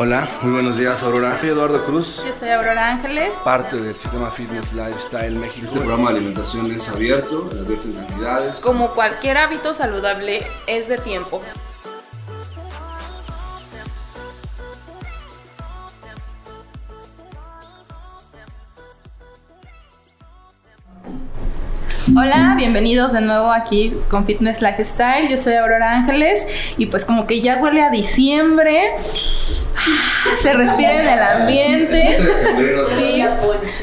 Hola, muy buenos días Aurora. Soy Eduardo Cruz. Yo soy Aurora Ángeles. Parte del sistema Fitness Lifestyle México. Este programa de alimentación es abierto, abierto en cantidades. Como cualquier hábito saludable, es de tiempo. Hola, bienvenidos de nuevo aquí con Fitness Lifestyle. Yo soy Aurora Ángeles y pues como que ya huele a diciembre. Se respira en el ambiente. Sí.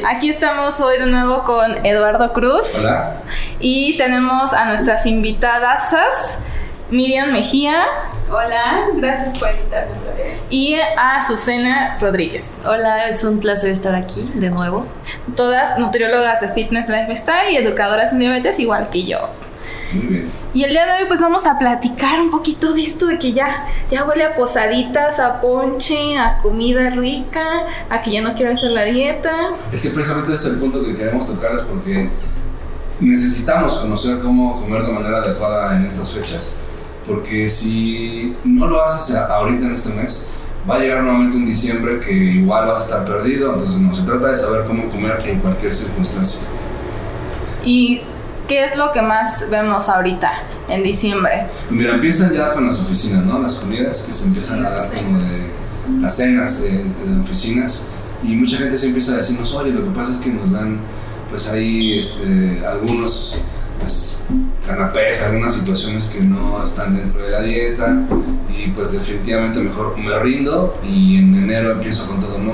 Aquí estamos hoy de nuevo con Eduardo Cruz. Hola. Y tenemos a nuestras invitadas, Miriam Mejía. Hola, gracias por invitarme otra vez. Y a Azucena Rodríguez. Hola, es un placer estar aquí de nuevo. Todas nutriólogas de fitness, lifestyle y educadoras en diabetes, igual que yo. Muy bien. Y el día de hoy pues vamos a platicar un poquito de esto de que ya, ya huele a posaditas, a ponche, a comida rica, a que ya no quiero hacer la dieta. Es que precisamente ese es el punto que queremos tocarles porque necesitamos conocer cómo comer de manera adecuada en estas fechas. Porque si no lo haces ahorita en este mes, va a llegar nuevamente un diciembre que igual vas a estar perdido. Entonces no se trata de saber cómo comer en cualquier circunstancia. ¿Y qué es lo que más vemos ahorita en diciembre? Mira, empiezan ya con las oficinas, ¿no? Las comidas que se empiezan a dar como de las cenas de, de oficinas y mucha gente se empieza a decirnos, oye, lo que pasa es que nos dan pues ahí este, algunos pues, canapés, algunas situaciones que no están dentro de la dieta y pues definitivamente mejor me rindo y en enero empiezo con todo, ¿no?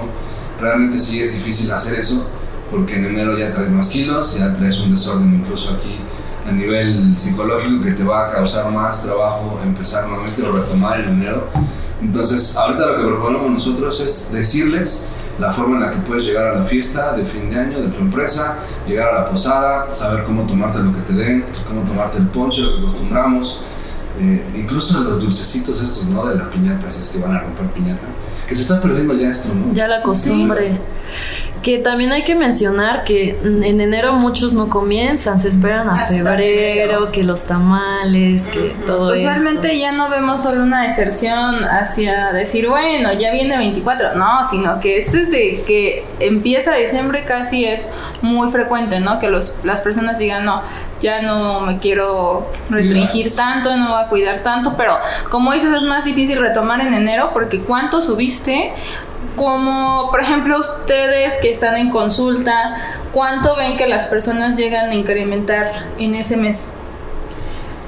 Realmente sí es difícil hacer eso porque en enero ya traes más kilos, ya traes un desorden incluso aquí a nivel psicológico que te va a causar más trabajo empezar nuevamente o retomar en enero. Entonces, ahorita lo que proponemos nosotros es decirles la forma en la que puedes llegar a la fiesta de fin de año de tu empresa, llegar a la posada, saber cómo tomarte lo que te den, cómo tomarte el ponche, lo que acostumbramos, eh, incluso los dulcecitos estos, ¿no? De la piñata, si es que van a romper piñata, que se está perdiendo ya esto, ¿no? Ya la costumbre. Que también hay que mencionar que en enero muchos no comienzan, se esperan a febrero, febrero. que los tamales, que Ujú. todo Usualmente esto. ya no vemos solo una deserción hacia decir, bueno, ya viene 24, no, sino que este desde que empieza diciembre casi es muy frecuente, ¿no? Que los, las personas digan, no, ya no me quiero restringir tanto, no voy a cuidar tanto, pero como dices es más difícil retomar en enero porque ¿cuánto subiste? Como, por ejemplo, ustedes que están en consulta, ¿cuánto ven que las personas llegan a incrementar en ese mes?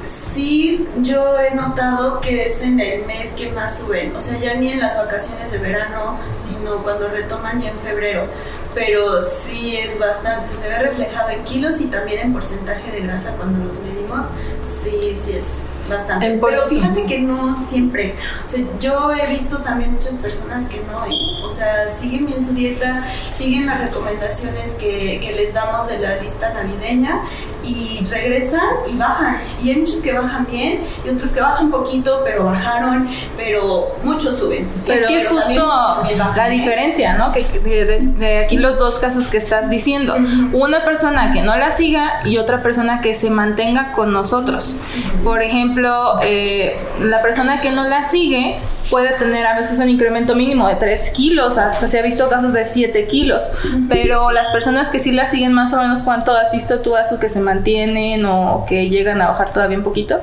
Sí, yo he notado que es en el mes que más suben, o sea, ya ni en las vacaciones de verano, sino cuando retoman ya en febrero. Pero sí es bastante, se ve reflejado en kilos y también en porcentaje de grasa cuando los medimos. Sí, sí es bastante. En Pero fíjate que no siempre. O sea, yo he visto también muchas personas que no, ¿eh? o sea, siguen bien su dieta, siguen las recomendaciones que, que les damos de la lista navideña y regresan y bajan. Y hay muchos que bajan bien y otros que bajan poquito, pero bajaron, pero muchos suben. Sí, es que pero justo también bajan, la ¿eh? diferencia, ¿no? Que de, de- de aquí los dos casos que estás diciendo. Una persona que no la siga y otra persona que se mantenga con nosotros. Por ejemplo, eh, la persona que no la sigue puede tener a veces un incremento mínimo de 3 kilos, hasta se ha visto casos de 7 kilos. Pero las personas que sí la siguen más o menos, ¿cuánto has visto tú, Azu, que se mantienen o que llegan a bajar todavía un poquito?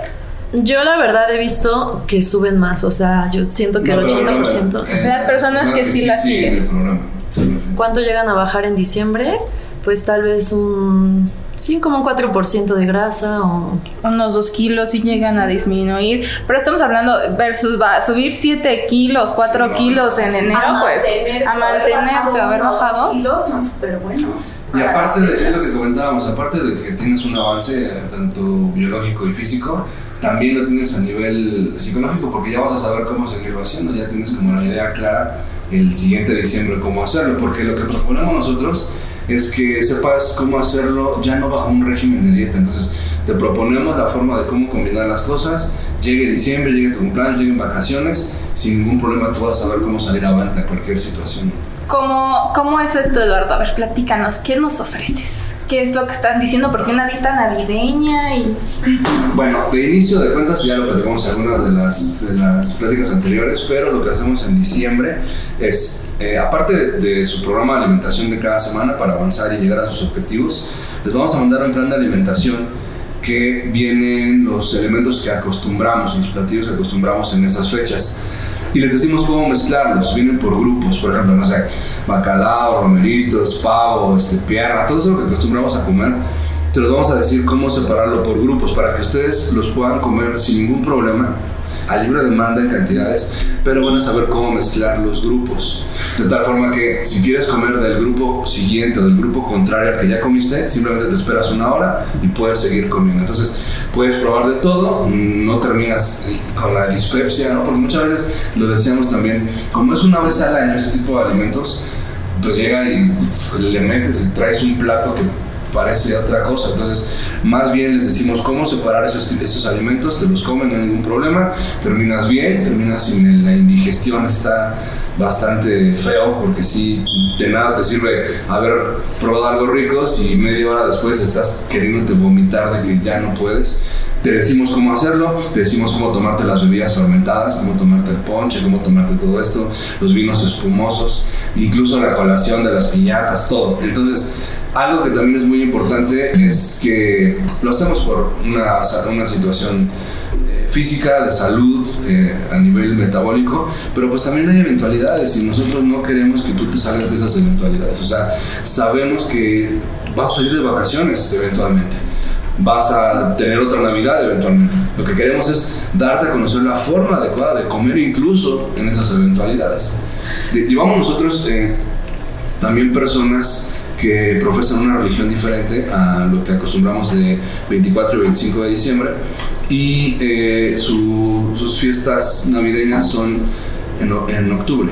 Yo la verdad he visto que suben más, o sea, yo siento que No, el pero, pero, 80%. eh, Las personas que sí la siguen. programa. se refiere. ¿Cuánto llegan a bajar en diciembre? Pues tal vez un... Sí, como un 4% de grasa o... unos 2 kilos y llegan a disminuir. Pero estamos hablando versus va a subir 7 kilos, 4 Sí, no, kilos en enero, a pues a mantenerte, haber bajado. kilos son súper buenos. Y aparte de es lo que comentábamos, aparte de que tienes un avance tanto biológico y físico, también lo tienes a nivel psicológico porque ya vas a saber cómo seguirlo haciendo, ya tienes como la idea clara el siguiente diciembre cómo hacerlo, porque lo que proponemos nosotros es que sepas cómo hacerlo ya no bajo un régimen de dieta, entonces te proponemos la forma de cómo combinar las cosas, llegue diciembre, llegue tu cumpleaños, lleguen vacaciones, sin ningún problema tú vas a saber cómo salir avante a cualquier situación. ¿Cómo, ¿Cómo es esto, Eduardo? A ver, platícanos, ¿qué nos ofreces? qué es lo que están diciendo, porque una dieta navideña y... Bueno, de inicio de cuentas ya lo platicamos en algunas de las, de las pláticas anteriores, pero lo que hacemos en diciembre es, eh, aparte de, su programa de alimentación de cada semana para avanzar y llegar a sus objetivos, les vamos a mandar un plan de alimentación que vienen los elementos que acostumbramos, los platillos que acostumbramos en esas fechas. Y les decimos cómo mezclarlos, vienen por grupos, por ejemplo, no sé, bacalao, romeritos, pavo, este, pierna, todo eso que acostumbramos a comer, te los vamos a decir cómo separarlo por grupos para que ustedes los puedan comer sin ningún problema a libre demanda en cantidades, pero van a saber cómo mezclar los grupos. De tal forma que si quieres comer del grupo siguiente del grupo contrario al que ya comiste, simplemente te esperas una hora y puedes seguir comiendo. Entonces puedes probar de todo, no terminas con la dispepsia, ¿no? porque muchas veces lo decíamos también, como es una vez al año este tipo de alimentos, pues llega y le metes y traes un plato que parece otra cosa. Entonces, más bien les decimos cómo separar esos, esos alimentos, te los comen, no hay ningún problema, terminas bien, terminas sin la indigestión, está bastante feo, porque si de nada te sirve haber probado algo rico si media hora después estás queriéndote vomitar de que ya no puedes. Te decimos cómo hacerlo, te decimos cómo tomarte las bebidas fermentadas, cómo tomarte el ponche, cómo tomarte todo esto, los vinos espumosos, incluso la colación de las piñatas, todo. Entonces, algo que también es muy importante es que lo hacemos por una, una situación eh, física, de salud, eh, a nivel metabólico, pero pues también hay eventualidades y nosotros no queremos que tú te salgas de esas eventualidades. O sea, sabemos que vas a salir de vacaciones eventualmente vas a tener otra Navidad eventualmente. Lo que queremos es darte a conocer la forma adecuada de comer incluso en esas eventualidades. Llevamos nosotros eh, también personas que profesan una religión diferente a lo que acostumbramos de 24 y 25 de diciembre y eh, su, sus fiestas navideñas son en, en octubre.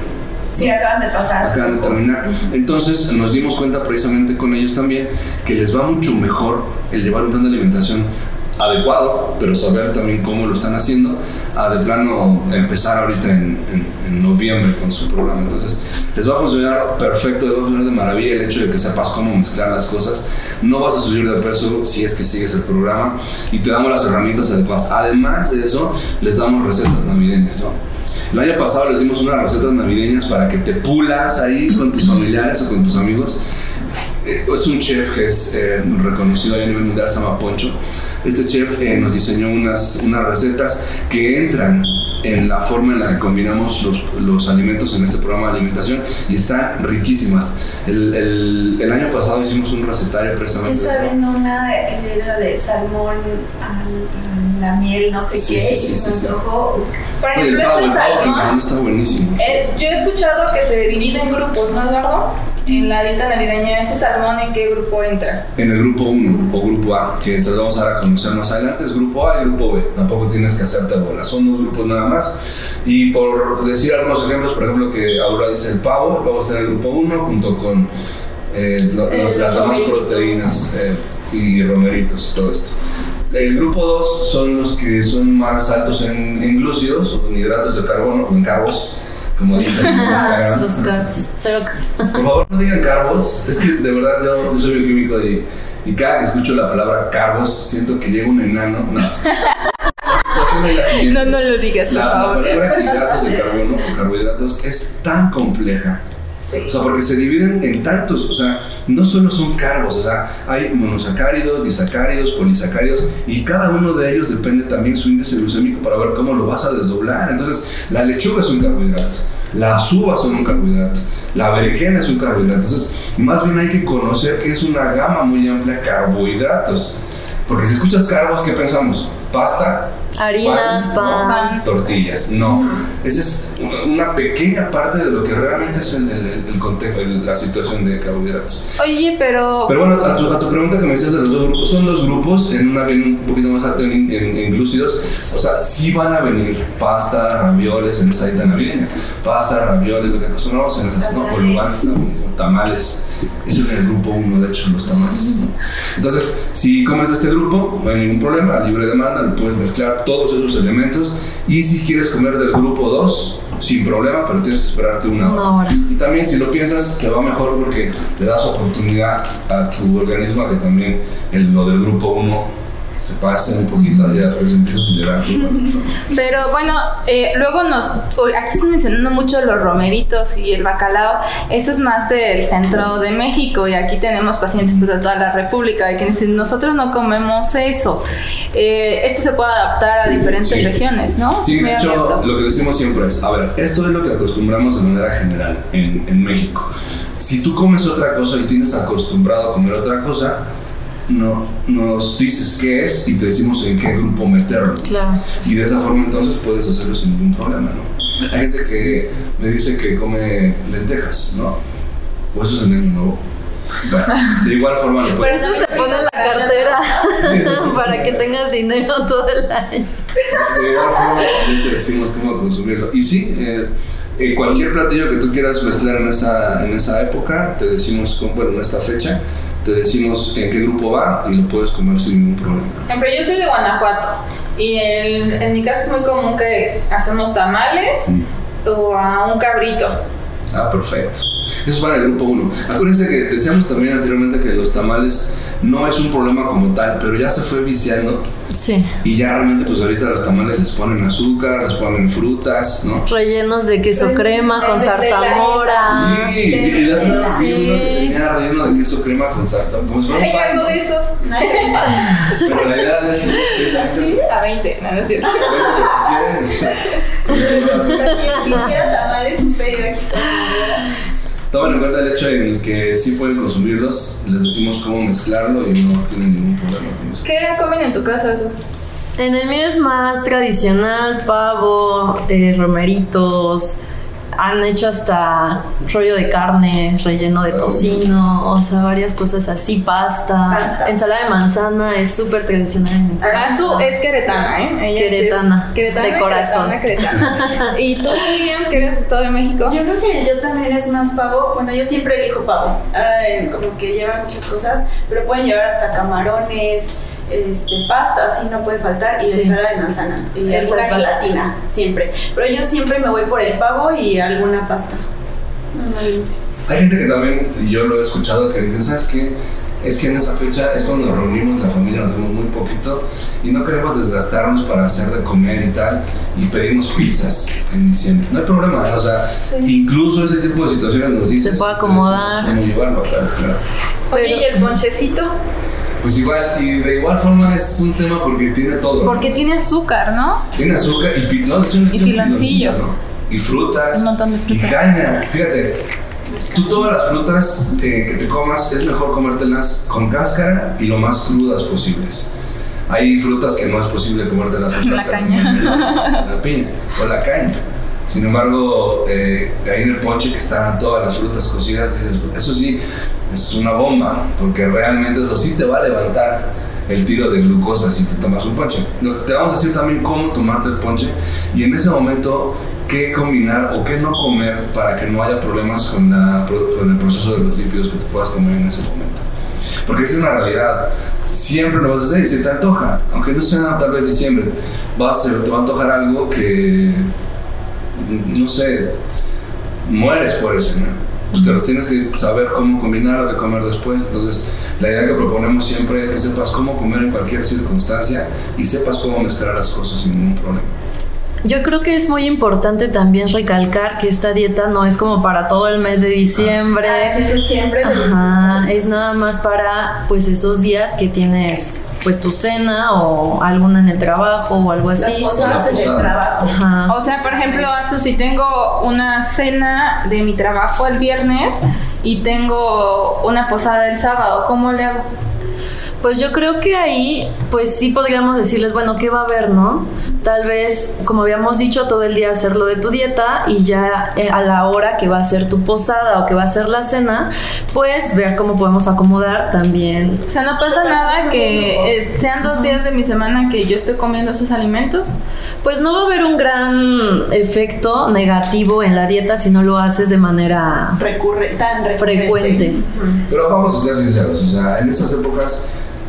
Sí, acaban de pasar. Acaban de terminar. Entonces nos dimos cuenta precisamente con ellos también que les va mucho mejor el llevar un plan de alimentación adecuado, pero saber también cómo lo están haciendo, a de plano empezar ahorita en, en, noviembre con su programa. Entonces, les va a funcionar perfecto, les va a funcionar de maravilla el hecho de que sepas cómo mezclar las cosas. No vas a subir de peso si es que sigues el programa y te damos las herramientas adecuadas. Además de eso, les damos recetas navideñas. El año pasado les dimos unas recetas navideñas para que te pulas ahí con tus familiares o con tus amigos. Eh, es un chef que es eh, reconocido a nivel mundial, se llama Poncho este chef eh, nos diseñó unas, unas recetas que entran en la forma en la que combinamos los, los alimentos en este programa de alimentación y están riquísimas. El, el, el año pasado hicimos un recetario precisamente. Está viendo una era de salmón a la miel, no sé qué, sí, sí, y me antojó. Por ejemplo, el salmón está buenísimo. Eh, yo he escuchado que se divide en grupos, ¿no, Eduardo? En la dieta navideña, ¿ese salmón en qué grupo entra? En el grupo 1 o grupo A, que se los vamos a dar a conocer más adelante, es grupo A y grupo B. Tampoco tienes que hacerte bola, son dos grupos nada más. Y por decir algunos ejemplos, por ejemplo, que Aurora dice el pavo, el pavo está en el grupo 1 junto con eh, las demás proteínas eh, y romeritos y todo esto. El grupo 2 son los que son más altos en, en glúcidos o en hidratos de carbono o en carbos como dicen en Por favor, no digan carbos. Es que de verdad yo, soy bioquímico y, y, cada que escucho la palabra carbos siento que llega un enano. No. no, no lo digas, por favor. La palabra hidratos de carbono o carbohidratos es tan compleja o sea, porque se dividen en tantos, o sea, no solo son carbos, o sea, hay monosacáridos, disacáridos, polisacáridos, y cada uno de ellos depende también su índice glucémico para ver cómo lo vas a desdoblar. Entonces, la lechuga es un carbohidrato, las uvas son un carbohidrato, la berenjena es un carbohidrato. Entonces, más bien hay que conocer que es una gama muy amplia de carbohidratos. Porque si escuchas carbos, ¿qué pensamos? Pasta, Harinas, pan, tortillas. No, esa es una, pequeña parte de lo que realmente es el, el, contexto, la situación de carbohidratos. Oye, pero. Pero bueno, a tu, a tu, pregunta que me decías de los dos grupos, son dos grupos, en una viene un poquito más alto en, en, glúcidos. O sea, sí van a venir pasta, ravioles en esa dieta navideña. Pasta, ravioles, lo que acostumbramos en el no, bolubanes, tamales. Ese es el grupo uno, de hecho, los tamales. Entonces, si comes este grupo, no hay ningún problema, libre demanda, lo puedes mezclar todos esos elementos. Y si quieres comer del grupo 2, sin problema, pero tienes que esperarte una hora. Una hora. Y también si lo piensas, te va mejor porque le das oportunidad a tu organismo a que también el- lo del grupo 1 se pase un poquito, ya después empieza a acelerar. Pero bueno, eh, luego nos. Aquí están mencionando mucho los romeritos y el bacalao. Eso es más del centro de México y aquí tenemos pacientes pues, de toda la República quienes dicen: Nosotros no comemos eso. Eh, esto se puede adaptar a diferentes Sí. regiones, ¿no? Sí, de hecho, abierto. lo que decimos siempre es, a ver, esto es lo que acostumbramos de manera general en, en México. Si tú comes otra cosa y tienes acostumbrado a comer otra cosa, no, nos dices qué es y te decimos en qué grupo meterlo. Claro. Y de esa forma entonces puedes hacerlo sin ningún problema, ¿no? Hay gente que me dice que come lentejas, ¿no? O eso es en año nuevo. Bueno, de igual forma lo puedes... Pero Eso te pone en la cartera Sí, sí. para que tengas dinero todo el año. De igual forma te decimos cómo consumirlo. Y sí, eh, eh, cualquier platillo que tú quieras mezclar en esa, en esa época, te decimos, con- bueno, en esta fecha, te decimos en qué grupo va y lo puedes comer sin ningún problema. Por ejemplo, yo soy de Guanajuato y el- en mi casa es muy común que hacemos tamales o a un cabrito. Ah, perfecto. Eso va en el grupo 1. Acuérdense que decíamos también anteriormente que los tamales no es un problema como tal, pero ya se fue viciando Sí. y ya realmente pues ahorita los tamales les ponen azúcar, les ponen frutas, ¿no? Rellenos de queso crema con zarzamora. Sí, y la vi uno que tenía relleno de queso crema con salsa, como si fuera un pan, Pero la idea es eso. A 20, no, no es cierto. Si quieren, Quien quiera tamales, aquí. Tomen en cuenta el hecho en el que sí pueden consumirlos, les decimos cómo mezclarlo y no tienen ningún problema con eso. ¿Qué comen en tu casa eso? En el mío es más tradicional, pavo, eh, romeritos. Han hecho hasta rollo de carne, relleno de tocino, o sea, varias cosas así, pasta, Pasta. ensalada de manzana, es súper tradicional. en casa. Azu es queretana, ¿eh? Ella sí es Queretana, queretana, de corazón. Queretana, queretana. ¿Y tú, Miriam, que eres Estado de México? Yo creo que yo también es más pavo. Bueno, yo siempre elijo pavo. Ay, como que llevan muchas cosas, pero pueden llevar hasta camarones, este, pasta, así no puede faltar, y Sí. ensalada de manzana. Y alguna es básica. gelatina, siempre. Pero yo siempre me voy por el pavo y alguna pasta. Normalmente. Hay gente que también, y yo lo he escuchado, que dicen, ¿sabes qué? Es que en esa fecha es cuando nos reunimos, la familia nos vemos muy poquito y no queremos desgastarnos para hacer de comer y tal, y pedimos pizzas en diciembre. No hay problema, ¿eh? o sea, incluso ese tipo de situaciones nos dicen. Se puede acomodar. Cómo llevarlo, tal, claro. Oye, ¿y el ponchecito? Pues igual, y de igual forma es un tema porque tiene todo. ¿no? Porque tiene azúcar, ¿no? Tiene azúcar y, pi- no, Y piloncillo. ¿no? Y frutas. Un montón de frutas. Y caña. Fíjate, tú todas las frutas eh, que te comas es mejor comértelas con cáscara y lo más crudas posibles. Hay frutas que no es posible comértelas con La cáscara. caña. La, la piña o la caña. Sin embargo, eh, ahí en el ponche que están todas las frutas cocidas, dices, eso sí, es una bomba, porque realmente eso sí te va a levantar el tiro de glucosa si te tomas un ponche. Te vamos a decir también cómo tomarte el ponche y en ese momento qué combinar o qué no comer para que no haya problemas con, la, con el proceso de los lípidos que te puedas comer en ese momento. Porque esa es una realidad. Siempre lo vas a hacer y se te antoja, aunque no sea tal vez diciembre, vas a te va a antojar algo que, no sé, mueres por eso, ¿no? Pues te lo tienes que saber cómo combinar o qué comer después. Entonces, la idea que proponemos siempre es que sepas cómo comer en cualquier circunstancia y sepas cómo mezclar las cosas sin ningún problema. Yo creo que es muy importante también recalcar que esta dieta no es como para todo el mes de diciembre. Ah, sí, eso siempre le decimos Ajá, es nada más para pues esos días que tienes pues tu cena o alguna en el trabajo o algo Las así. posadas en el trabajo. Ajá. O sea, por ejemplo, Azu, si tengo una cena de mi trabajo el viernes y tengo una posada el sábado, ¿cómo le hago? Pues yo creo que ahí, pues sí podríamos decirles, bueno, ¿qué va a haber, no? Tal vez, como habíamos dicho, todo el día hacerlo de tu dieta y ya eh, a la hora que va a ser tu posada o que va a ser la cena, pues ver cómo podemos acomodar también. O sea, no pasa nada que eh, sean dos días de mi semana que yo estoy comiendo esos alimentos. Pues no va a haber un gran efecto negativo en la dieta si no lo haces de manera Recurre, tan recurrente. frecuente. Pero vamos a ser sinceros, o sea, en esas épocas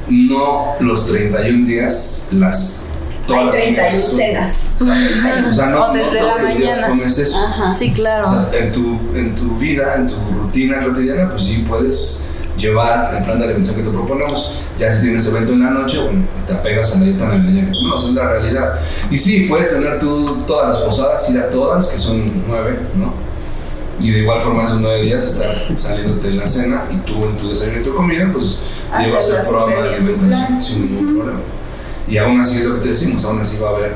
no los 31 días las todas Hay las 31 comidas son- cenas. O sea, no, O desde no la todos los días mañana. comes eso. Ajá. Sí, claro. O sea, en tu, en tu vida, en tu rutina cotidiana, pues sí puedes llevar el plan de alimentación que te proponemos. Ya si tienes evento en la noche, bueno, te apegas a la dieta navideña que no, es la realidad. Y sí, puedes tener tú todas las posadas, ir a todas, que son nueve, ¿no? Y de igual forma esos nueve días estar saliéndote en la cena y tú en tu desayuno y tu comida, pues llevas el programa de alimentación sin ningún problema. Y aún así es lo que te decimos, aún así va a haber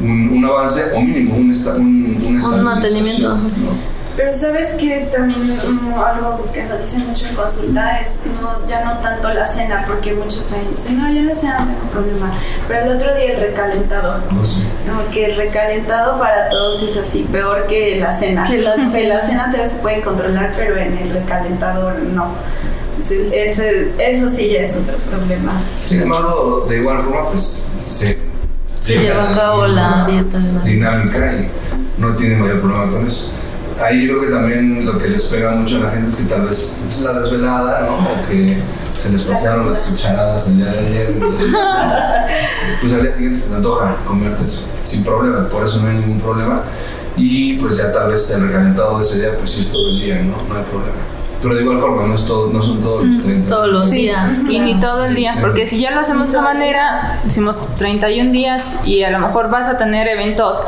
un, un avance o mínimo un, esta, un, una estabilización, mantenimiento. ¿no? Pero sabes que es también mm, algo que nos dicen mucho en consulta es no, ya no tanto la cena, porque muchos también dicen, no, yo en la cena no tengo problema. Pero el otro día el recalentado, No sé. no, que el recalentado para todos es así, peor que la cena. Que la Que la cena. todavía se puede controlar, pero en el recalentador no. Entonces, ese- eso sí ya es otro problema. Sin embargo, de igual forma, pues se, Se lleva a cabo la dieta dinámica y no tiene mayor problema con eso. Ahí yo creo que también lo que les pega mucho a la gente es que tal vez pues, la desvelada, ¿no? O que se les pasaron las cucharadas el día de ayer. pues al día siguiente se te antoja comerte eso sin problema, por eso no hay ningún problema. Y pues ya tal vez el recalentado de ese día, pues sí es todo el día, ¿no? No hay problema. Pero de igual forma, no, es todo, no son todos los 30. Todos los Sí, días. y ni todo el día, Sí. porque si ya lo hacemos de esa manera, decimos 31 días y a lo mejor vas a tener eventos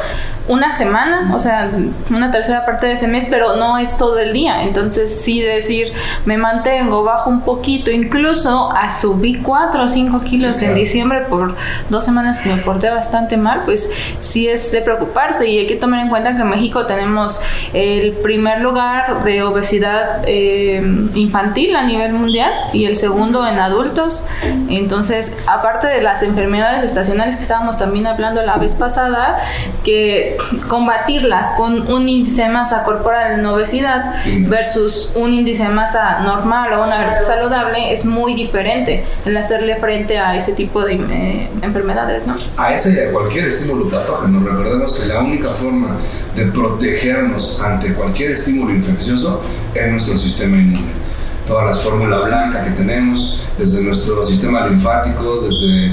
una semana, o sea, una tercera parte de ese mes, pero no es todo el día. Entonces, sí decir, me mantengo, bajo un poquito, incluso a subí 4 o 5 kilos Sí, en diciembre por dos semanas que me porté bastante mal, pues sí es de preocuparse y hay que tomar en cuenta que en México tenemos el primer lugar de obesidad eh, infantil a nivel mundial y el segundo en adultos. Entonces, aparte de las enfermedades estacionales que estábamos también hablando la vez pasada, que combatirlas con un índice de masa corporal en obesidad versus un índice de masa normal o una grasa saludable es muy diferente el hacerle frente a ese tipo de eh, enfermedades, ¿no? a ese y a cualquier estímulo patógeno. Recordemos que la única forma de protegernos ante cualquier estímulo infeccioso es nuestro sistema inmune. Todas las fórmulas blancas que tenemos, desde nuestro sistema linfático, desde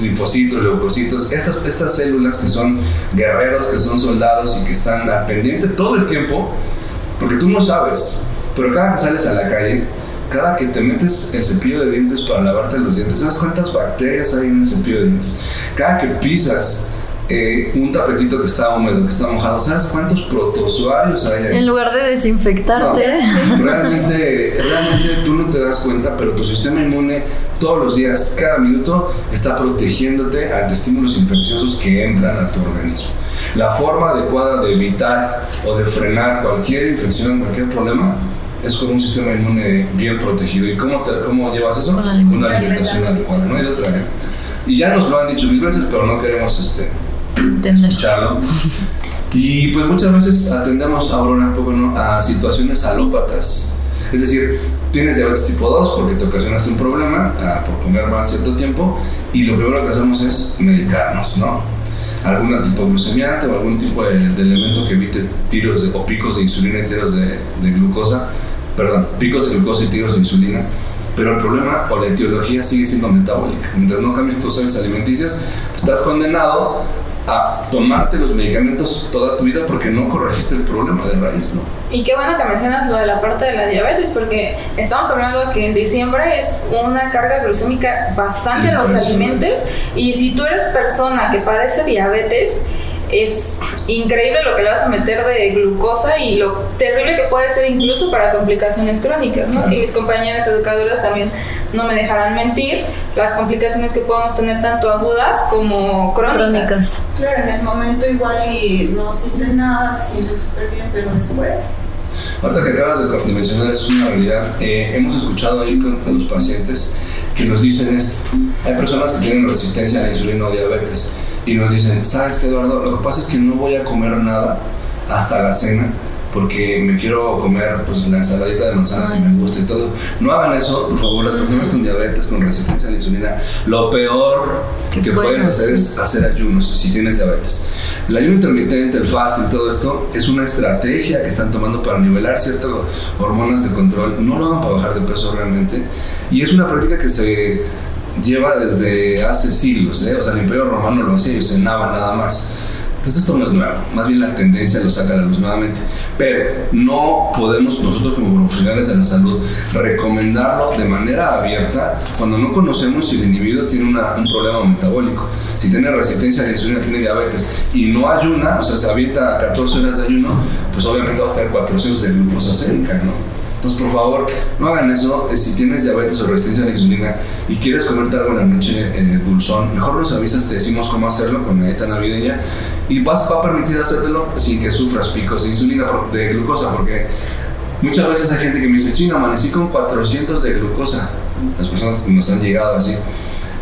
linfocitos, leucocitos, estas, estas células que son guerreros, que son soldados y que están pendiente todo el tiempo, porque tú no sabes, pero cada que sales a la calle, cada que te metes el cepillo de dientes para lavarte los dientes, ¿sabes cuántas bacterias hay en el cepillo de dientes? Cada que pisas eh, un tapetito que está húmedo, que está mojado, ¿sabes cuántos protozoarios hay ahí? En lugar de desinfectarte. No, realmente, realmente tú no te das cuenta, pero tu sistema inmune todos los días, cada minuto, está protegiéndote ante estímulos infecciosos que entran a tu organismo. La forma adecuada de evitar o de frenar cualquier infección, cualquier problema, es con un sistema inmune bien protegido. ¿Y cómo, te- cómo llevas eso? Con la una alimentación. alimentación adecuada, no hay otra. ¿eh? Y ya nos lo han dicho mil veces, pero no queremos este, Entender. escucharlo. Y pues muchas veces atendemos ahora un poco ¿no? a situaciones alópatas. Es decir, tienes diabetes tipo 2 porque te ocasionaste un problema ah, por comer mal cierto tiempo y lo primero que hacemos es medicarnos, ¿no? Algún tipo de glucemiante o algún tipo de, de elemento que evite tiros de- o picos de insulina y tiros de, de glucosa, perdón, picos de glucosa y tiros de insulina. Pero el problema o la etiología sigue siendo metabólica. Mientras no cambies tus hábitos alimenticios, pues, estás condenado a tomarte los medicamentos toda tu vida porque no corregiste el problema de raíz, ¿no? Y qué bueno que mencionas lo de la parte de la diabetes, porque estamos hablando que en diciembre es una carga glucémica bastante en los alimentos. Y si tú eres persona que padece diabetes, es increíble lo que le vas a meter de glucosa y lo terrible que puede ser incluso para complicaciones crónicas, ¿no? Y mis compañeras educadoras también no me dejarán mentir las complicaciones que podemos tener tanto agudas como crónicas. Crónicas. Claro, en el momento igual y no sienten nada, se sienten súper bien, pero después. Ahorita que acabas de, de mencionar es una realidad. Eh, hemos escuchado ahí con, con los pacientes que nos dicen esto. Hay personas que tienen resistencia a la insulina o diabetes y nos dicen, ¿sabes qué, Eduardo? Lo que pasa es que no voy a comer nada hasta la cena porque me quiero comer pues la ensaladita de manzana que me gusta y todo. No hagan eso, por favor, las personas con diabetes, con resistencia a la insulina, lo peor Que puedes hacer hacer. es hacer ayunos si tienes diabetes. El ayuno intermitente, el fasting, todo esto es una estrategia que están tomando para nivelar ciertas hormonas de control. No lo hagan para bajar de peso realmente. Y es una práctica que se lleva desde hace siglos, ¿eh? o sea, el Imperio Romano lo hacía y cenaba nada más. Entonces esto no es nuevo, más bien la tendencia lo saca a la luz nuevamente. Pero no podemos nosotros como profesionales de la salud recomendarlo de manera abierta cuando no conocemos si el individuo tiene un problema metabólico. Si tiene resistencia a la insulina, tiene diabetes y no ayuna, o sea, se avienta 14 horas de ayuno, pues obviamente va a estar 400 de glucosa ¿no? Entonces, por favor, no hagan eso. Eh, si tienes diabetes o resistencia a la insulina y quieres comerte algo en la noche eh, dulzón, mejor nos avisas, te decimos cómo hacerlo con la dieta navideña y vas, va a permitir hacértelo sin que sufras picos de insulina, de glucosa, porque muchas veces hay gente que me dice, chino, amanecí con 400 de glucosa. Las personas que nos han llegado así.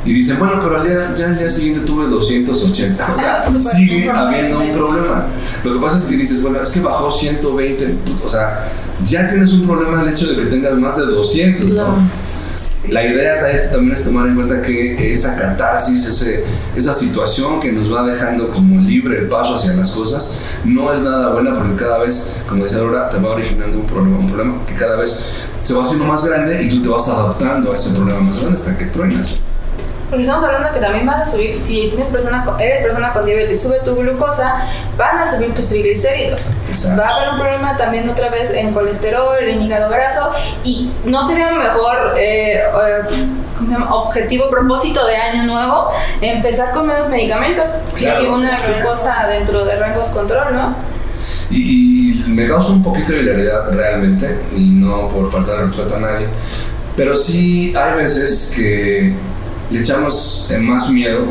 Y dicen, bueno, pero al día, ya al día siguiente tuve 280. O sea, sigue habiendo un problema. Lo que pasa es que dices, bueno, es que bajó 120. O sea, ya tienes un problema el hecho de que tengas más de 200. La idea de esto también es tomar en cuenta que esa catarsis, ese, esa situación que nos va dejando como libre el paso hacia las cosas, no es nada buena porque cada vez, como decía ahora, te va originando un problema, un problema que cada vez se va haciendo más grande y tú te vas adaptando a ese problema más grande hasta que truenas. Porque estamos hablando que también vas a subir, si tienes persona eres persona con diabetes, sube tu glucosa, van a subir tus triglicéridos. Va a haber un problema también otra vez en colesterol, en hígado graso y no sería mejor eh, eh, objetivo, propósito de año nuevo, empezar con menos medicamento y una glucosa dentro de rangos control, ¿no? Y, y, me causa un poquito de hilaridad realmente, y no por faltar respeto a nadie, pero sí hay veces que le echamos más miedo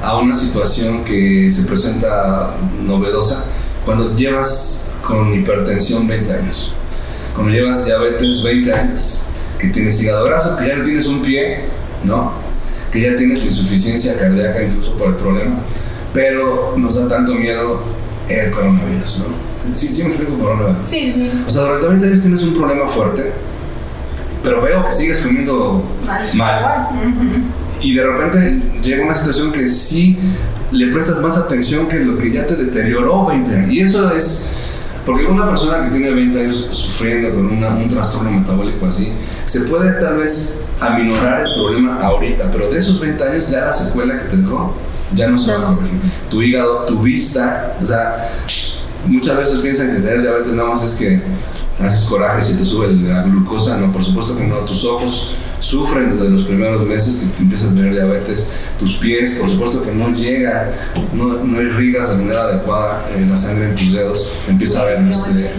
a una situación que se presenta novedosa cuando llevas con hipertensión 20 años, cuando llevas diabetes 20 años, que tienes hígado graso, que ya no tienes un pie, ¿no? Que ya tienes insuficiencia cardíaca incluso por el problema, pero nos da tanto miedo el coronavirus, ¿no? Sí, sí me explico por dónde Sí, sí. O sea, durante 20 años tienes un problema fuerte pero veo que sigues comiendo mal. Y de repente llega una situación que sí le prestas más atención que lo que ya te deterioró 20 años. Y eso es porque una persona que tiene 20 años sufriendo con un trastorno metabólico así, se puede tal vez aminorar el problema ahorita, pero de esos 20 años ya la secuela que te dejó ya no se va a Tu hígado, tu vista, o sea, muchas veces piensan que tener diabetes nada más es que haces coraje si te sube la glucosa, no, por supuesto que no, tus ojos sufren desde los primeros meses que te empiezas a tener diabetes, tus pies, por supuesto que no llega, no, no irrigas de manera adecuada eh, la sangre en tus dedos, empieza a haber este,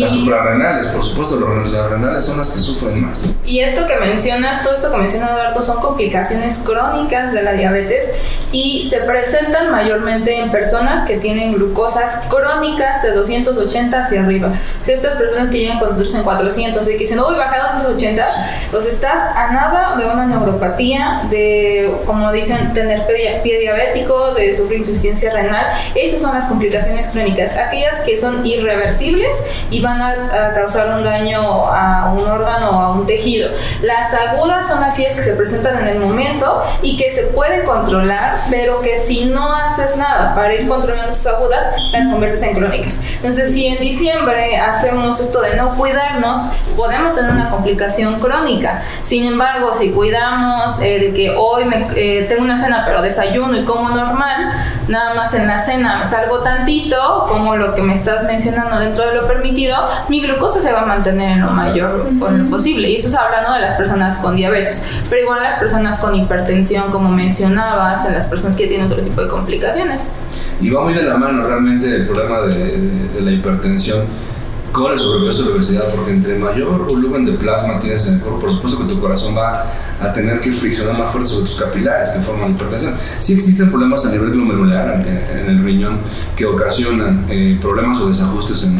las suprarrenales, por supuesto, las renales son las que sufren más. Y esto que mencionas, todo esto que menciona Eduardo, son complicaciones crónicas de la diabetes y se presentan mayormente en personas que tienen glucosas crónicas de 280 hacia arriba. Si estas personas que llegan con en 400 y que dicen, uy, bajé a 280, pues estás a nada de una neuropatía, de, como dicen, tener pie diabético, de sufrir insuficiencia renal. Esas son las complicaciones crónicas, aquellas que son irreversibles y van a, causar un daño a un órgano o a un tejido. Las agudas son aquellas que se presentan en el momento y que se pueden controlar, pero que si no haces nada para ir controlando esas agudas, las conviertes en crónicas. Entonces, si en diciembre hacemos esto de no cuidarnos, podemos tener una complicación crónica. Sin embargo, si cuidamos el que hoy me, eh, tengo una cena, pero desayuno y como normal, nada más en la cena salgo tantito, como lo que me estás mencionando dentro de lo permitido, mi glucosa se va a mantener en lo mayor posible. Y eso es hablando de las personas con diabetes. Pero igual las personas con hipertensión, como mencionabas, en las personas que tienen otro tipo de complicaciones. Y va muy de la mano realmente el problema de, la hipertensión con el sobrepeso y la obesidad, porque entre mayor volumen de plasma tienes en el cuerpo, por supuesto que tu corazón va a tener que friccionar más fuerte sobre tus capilares que forman hipertensión. Sí existen problemas a nivel glomerular en, el riñón que ocasionan eh, problemas o desajustes en,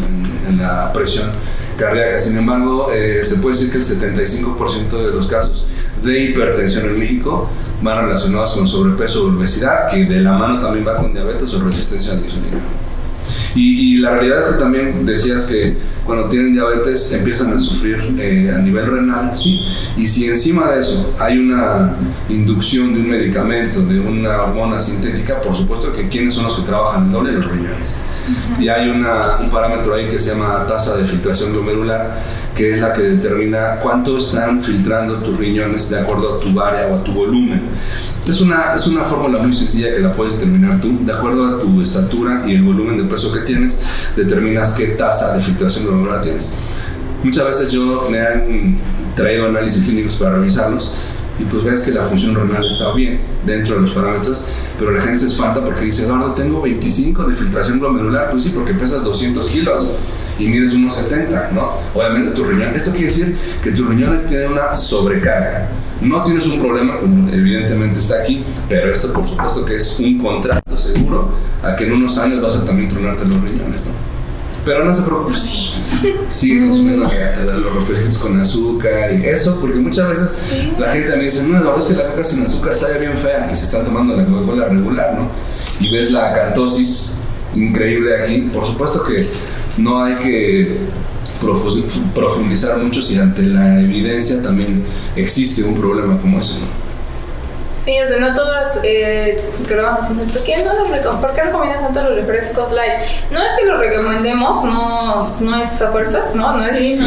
en la presión cardíaca. Sin embargo, eh, se puede decir que el 75% de los casos de hipertensión en México van relacionados con sobrepeso o obesidad, que de la mano también va con diabetes o resistencia a la insulina. Y, y, la realidad es que también decías que cuando tienen diabetes empiezan a sufrir eh, a nivel renal, ¿sí? Y si encima de eso hay una inducción de un medicamento, de una hormona sintética, por supuesto que quienes son los que trabajan el doble los riñones. Y hay una, un parámetro ahí que se llama tasa de filtración glomerular, que es la que determina cuánto están filtrando tus riñones de acuerdo a tu área o a tu volumen. Es una, es una fórmula muy sencilla que la puedes determinar tú. De acuerdo a tu estatura y el volumen de peso que tienes, determinas qué tasa de filtración glomerular tienes. Muchas veces yo me han traído análisis clínicos para revisarlos y pues ves que la función renal está bien dentro de los parámetros, pero la gente se espanta porque dice, Eduardo, tengo 25 de filtración glomerular. Pues sí, porque pesas 200 kilos y mides unos 70, ¿no? Obviamente tu riñón, esto quiere decir que tus riñones tienen una sobrecarga. No tienes un problema, como evidentemente está aquí, pero esto por supuesto que es un contrato seguro a que en unos años vas a también tronarte los riñones, ¿no? Pero no se preocupe, sigue consumiendo los refrescos con azúcar y eso, porque muchas veces la gente me dice, no, la verdad es que la coca sin azúcar sabe bien fea y se está tomando la Coca-Cola regular, ¿no? Y ves la acantosis increíble aquí, por supuesto que no hay que profundizar mucho si ante la evidencia también existe un problema como ese, ¿no? Sí, o sea, no todas eh, creo ¿por qué no los ¿Por qué recomiendas tanto los refrescos light? No es que los recomendemos, no, no es a fuerzas, ¿no? no es,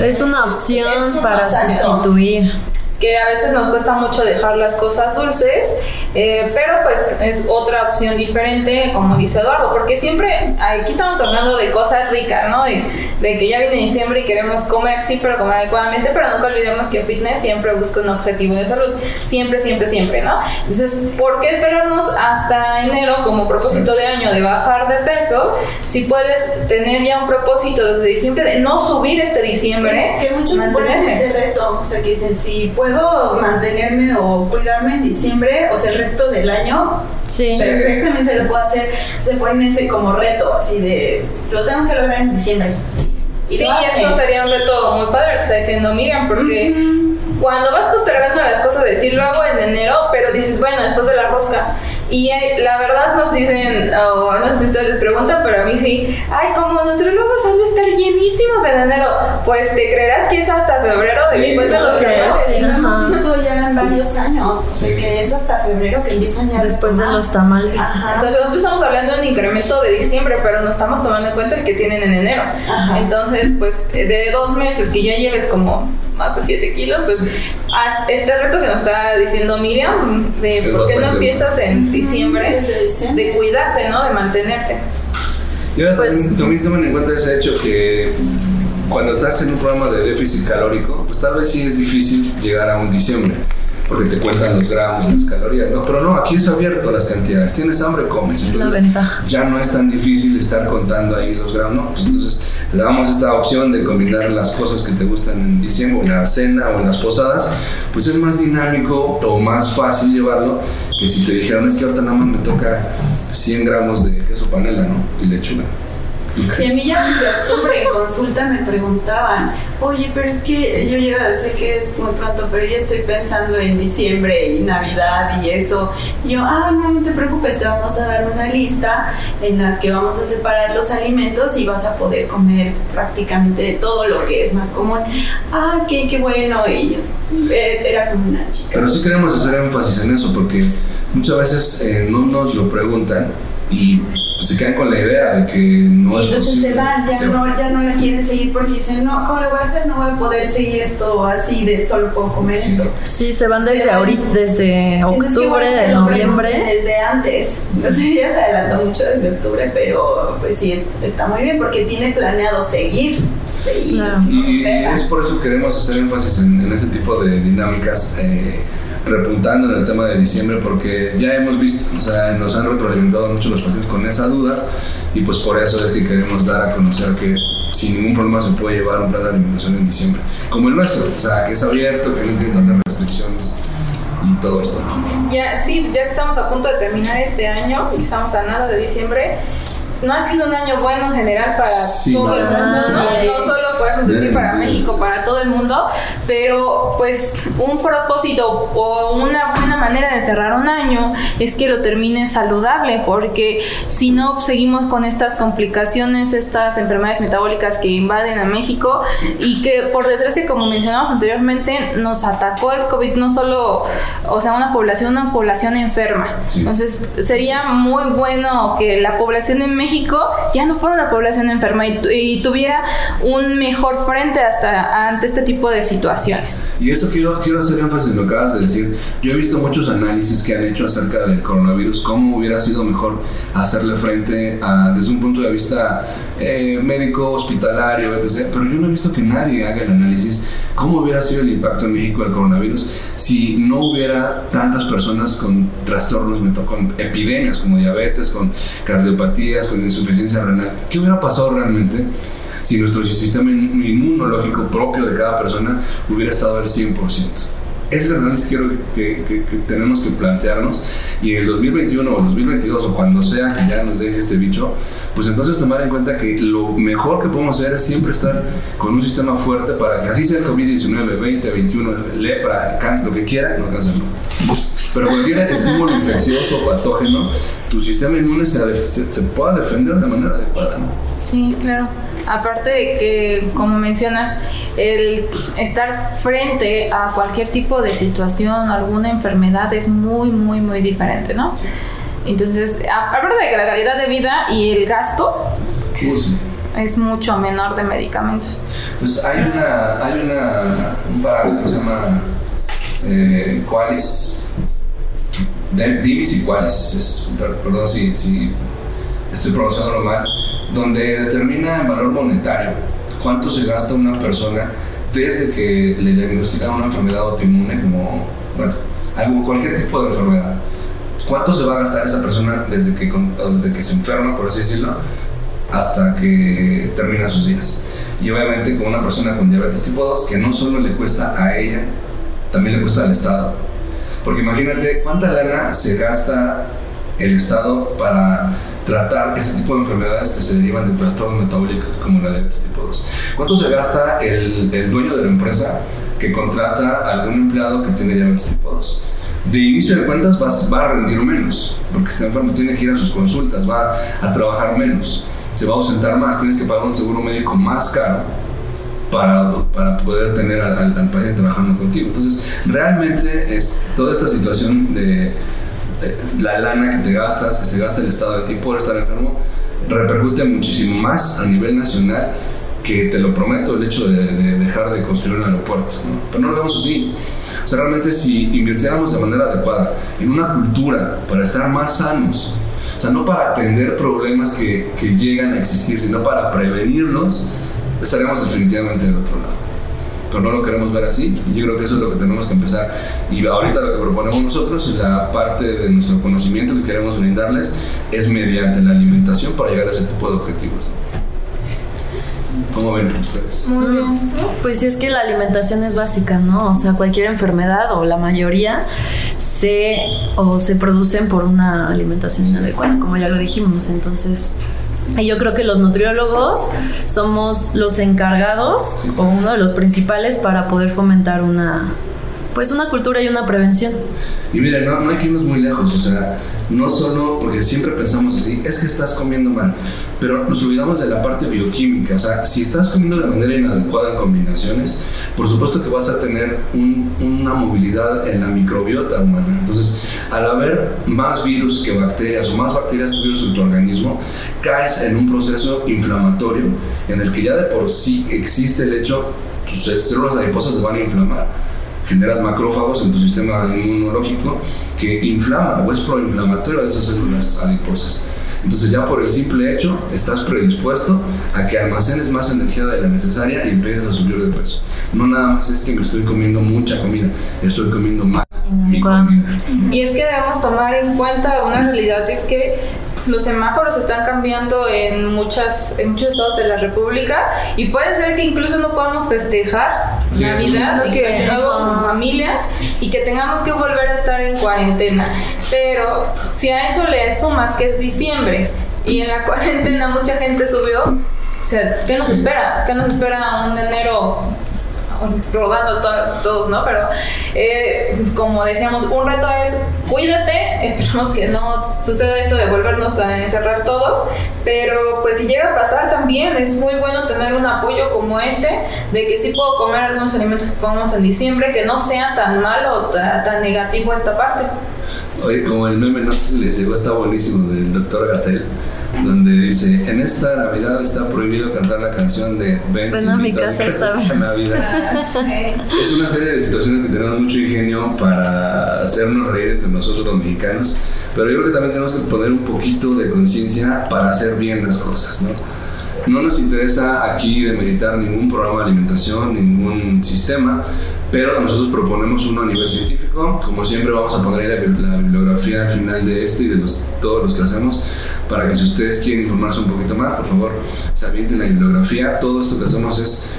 es, una opción para sustituir que a veces nos cuesta mucho dejar las cosas dulces, eh, pero pues es otra opción diferente, como dice Eduardo, porque siempre aquí estamos hablando de cosas ricas, ¿no? De, de, que ya viene diciembre y queremos comer, sí, pero comer adecuadamente, pero nunca olvidemos que fitness siempre busca un objetivo de salud, siempre, siempre, siempre, ¿no? Entonces, ¿por qué esperarnos hasta enero como propósito de año de bajar de peso si puedes tener ya un propósito desde diciembre de no subir este diciembre? Que, que muchos ponen ese reto, o sea, que dicen, si puedo mantenerme o cuidarme en diciembre, o sea, resto del año, sí. perfectamente lo puedo hacer. Se pone ese como reto, así de, lo tengo que lograr en diciembre. Y sí, y eso sería un reto muy padre que está diciendo Miriam, porque cuando vas postergando las cosas, decir lo hago en enero, pero dices, bueno, después de la rosca. Y eh, la verdad nos dicen, no sé si ustedes les preguntan, pero a mí sí, ay, como nutriólogos han de estar llenísimos en enero. Pues te creerás que es hasta febrero después de los que hemos visto ya en varios años, de que es hasta febrero que empiezan ya después de los tamales. Entonces nosotros estamos hablando de un incremento de diciembre, pero no estamos tomando en cuenta el que tienen en enero. Entonces, pues de dos meses que ya lleves como más de 7 kilos, pues haz este reto que nos está diciendo Miriam, de por qué no empiezas en diciembre, de cuidarte, ¿no? De mantenerte. Y pues, también, tomen en cuenta ese hecho que cuando estás en un programa de déficit calórico, pues tal vez sí es difícil llegar a un diciembre porque te cuentan los gramos, las calorías, ¿no? Pero no, aquí es abierto las cantidades. Tienes hambre, comes. Entonces, Ya no es tan difícil estar contando ahí los gramos, ¿no? Pues entonces te damos esta opción de combinar las cosas que te gustan en diciembre, en la cena o en las posadas, pues es más dinámico o más fácil llevarlo que si te dijeran es que ahorita nada más me toca 100 gramos de queso panela, ¿no? Y lechuga. Y a mí ya de octubre en consulta me preguntaban, oye, pero es que yo ya sé que es muy pronto, pero ya estoy pensando en diciembre y Navidad y eso. Y yo, ah, no, no te preocupes, te vamos a dar una lista en las que vamos a separar los alimentos y vas a poder comer prácticamente todo lo que es más común. Ah, qué, qué bueno. Y era como una chica. Pero sí queremos hacer énfasis en eso porque muchas veces eh, no nos lo preguntan y se quedan con la idea de que no y entonces se van, ya, no, ya no la quieren seguir porque dicen, no, ¿cómo le voy a hacer? No voy a poder seguir esto así de solo puedo comer esto. Sí, se van desde ahorita, desde octubre, de noviembre. Desde antes. Entonces ya se adelantó mucho desde octubre, pero pues sí, está muy bien porque tiene planeado seguir. seguir Y, es por eso que queremos hacer énfasis en, ese tipo de dinámicas. Eh, repuntando en el tema de diciembre porque ya hemos visto, o sea, nos han retroalimentado mucho los pacientes con esa duda y pues por eso es que queremos dar a conocer que sin ningún problema se puede llevar un plan de alimentación en diciembre, como el nuestro, o sea, que es abierto, que no tiene tantas restricciones y todo esto. Ya, sí, ya que estamos a punto de terminar este año y estamos a nada de diciembre, no ha sido un año bueno en general para todo el mundo, no, no solo podemos decir para México, para todo el mundo, pero pues un propósito o una buena manera de cerrar un año es que lo termine saludable, porque si no seguimos con estas complicaciones, estas enfermedades metabólicas que invaden a México y que por desgracia, como mencionamos anteriormente, nos atacó el COVID, no solo, o sea, una población, una población enferma. Entonces sería muy bueno que la población en México ya no fuera una población enferma y, tuviera un mejor frente hasta ante este tipo de situaciones. Y eso quiero, quiero hacer énfasis en lo que acabas de decir. Yo he visto muchos análisis que han hecho acerca del coronavirus, cómo hubiera sido mejor hacerle frente a, desde un punto de vista eh, médico, hospitalario, etc. Pero yo no he visto que nadie haga el análisis cómo hubiera sido el impacto en México del coronavirus si no hubiera tantas personas con trastornos, con epidemias como diabetes, con cardiopatías, con insuficiencia renal. ¿Qué hubiera pasado realmente? Si nuestro sistema inmunológico propio de cada persona hubiera estado al 100%. Ese es el análisis que, que, que, tenemos que plantearnos y en el 2021 o 2022 o cuando sea que ya nos deje este bicho, pues entonces tomar en cuenta que lo mejor que podemos hacer es siempre estar con un sistema fuerte para que así sea el COVID-19, 20, 21, lepra, cáncer, lo que quiera, no cáncer no. Pero cualquier estímulo infeccioso o patógeno, tu sistema inmune se, se, pueda defender de manera adecuada. ¿no? Sí, claro. Aparte de que, como mencionas, el estar frente a cualquier tipo de situación, alguna enfermedad es muy, muy, muy diferente, ¿no? Entonces, aparte de que la calidad de vida y el gasto es, mucho menor de medicamentos. Pues hay una, hay una, un parámetro que se llama eh, Qualis, Divis y Qualis, perdón si, si estoy pronunciándolo mal donde determina el valor monetario cuánto se gasta una persona desde que le diagnostican una enfermedad autoinmune como, bueno, algo, cualquier tipo de enfermedad. ¿Cuánto se va a gastar esa persona desde que, desde que se enferma, por así decirlo, hasta que termina sus días? Y obviamente con una persona con diabetes tipo 2, que no solo le cuesta a ella, también le cuesta al Estado. Porque imagínate cuánta lana se gasta el Estado para tratar este tipo de enfermedades que se derivan del trastorno metabólico como la diabetes tipo 2. ¿Cuánto se gasta el, dueño de la empresa que contrata a algún empleado que tiene diabetes tipo 2? de inicio de cuentas va, a rendir menos, porque está enfermo, tiene que ir a sus consultas, va a trabajar menos, se va a ausentar más, tienes que pagar un seguro médico más caro para, para poder tener al, al, paciente trabajando contigo. Entonces, realmente es toda esta situación de la lana que te gastas, que se gasta el Estado de ti por estar enfermo, repercute muchísimo más a nivel nacional que te lo prometo el hecho de, dejar de construir un aeropuerto. Pero no lo vemos así. O sea, realmente si invirtiéramos de manera adecuada en una cultura para estar más sanos, o sea, no para atender problemas que, que llegan a existir, sino para prevenirlos, estaríamos definitivamente del otro lado pero no lo queremos ver así. Yo creo que eso es lo que tenemos que empezar. Y ahorita lo que proponemos nosotros, la parte de nuestro conocimiento que queremos brindarles, es mediante la alimentación para llegar a ese tipo de objetivos. ¿Cómo ven ustedes? Muy bien. Pues es que la alimentación es básica, ¿no? O sea, cualquier enfermedad o la mayoría se o se producen por una alimentación inadecuada, como ya lo dijimos. Entonces, y yo creo que los nutriólogos somos los encargados o uno de los principales para poder fomentar una pues una cultura y una prevención. Y mira, no, no hay que irnos muy lejos, o sea, no solo porque siempre pensamos así, es que estás comiendo mal, pero nos olvidamos de la parte bioquímica, o sea, si estás comiendo de manera inadecuada en combinaciones, por supuesto que vas a tener una movilidad en la microbiota humana. Entonces, al haber más virus que bacterias o más bacterias que virus en tu organismo, caes en un proceso inflamatorio en el que ya de por sí existe el hecho, tus células adiposas se van a inflamar generas macrófagos en tu sistema inmunológico que inflama o es proinflamatorio de esas células adiposas. Entonces ya por el simple hecho estás predispuesto a que almacenes más energía de la necesaria y empieces a subir de peso. No nada más es que me estoy comiendo mucha comida, estoy comiendo mal. Y es que debemos tomar en cuenta una realidad, es que los semáforos están cambiando en, muchas, en muchos estados de la República y puede ser que incluso no podamos festejar Navidad y con familias y que tengamos que volver a estar en cuarentena. Pero si a eso le sumas que es diciembre y en la cuarentena mucha gente subió O sea, ¿qué nos espera? ¿Qué nos espera un enero rodando todas, todos, ¿no? Pero eh, como decíamos, un reto es cuídate, esperamos que no suceda esto de volvernos a encerrar todos, pero pues si llega a pasar también es muy bueno tener un apoyo como este, de que sí puedo comer algunos alimentos que comemos en diciembre, que no sea tan malo tan negativo esta parte. Oye, como el meme, no sé si les llegó, está buenísimo, del doctor Gatel donde dice, en esta Navidad está prohibido cantar la canción de Ven, Ven a mi casa, esta Navidad. es una serie de situaciones que tenemos mucho ingenio para hacernos reír entre nosotros los mexicanos, pero yo creo que también tenemos que poner un poquito de conciencia para hacer bien las cosas, ¿no? No nos interesa aquí demeritar ningún programa de alimentación, ningún sistema, pero nosotros proponemos uno a nivel científico. Como siempre vamos a poner la, bibliografía al final de este y de todos los que hacemos para que si ustedes quieren informarse un poquito más, por favor, se avienten la bibliografía. Todo esto que hacemos es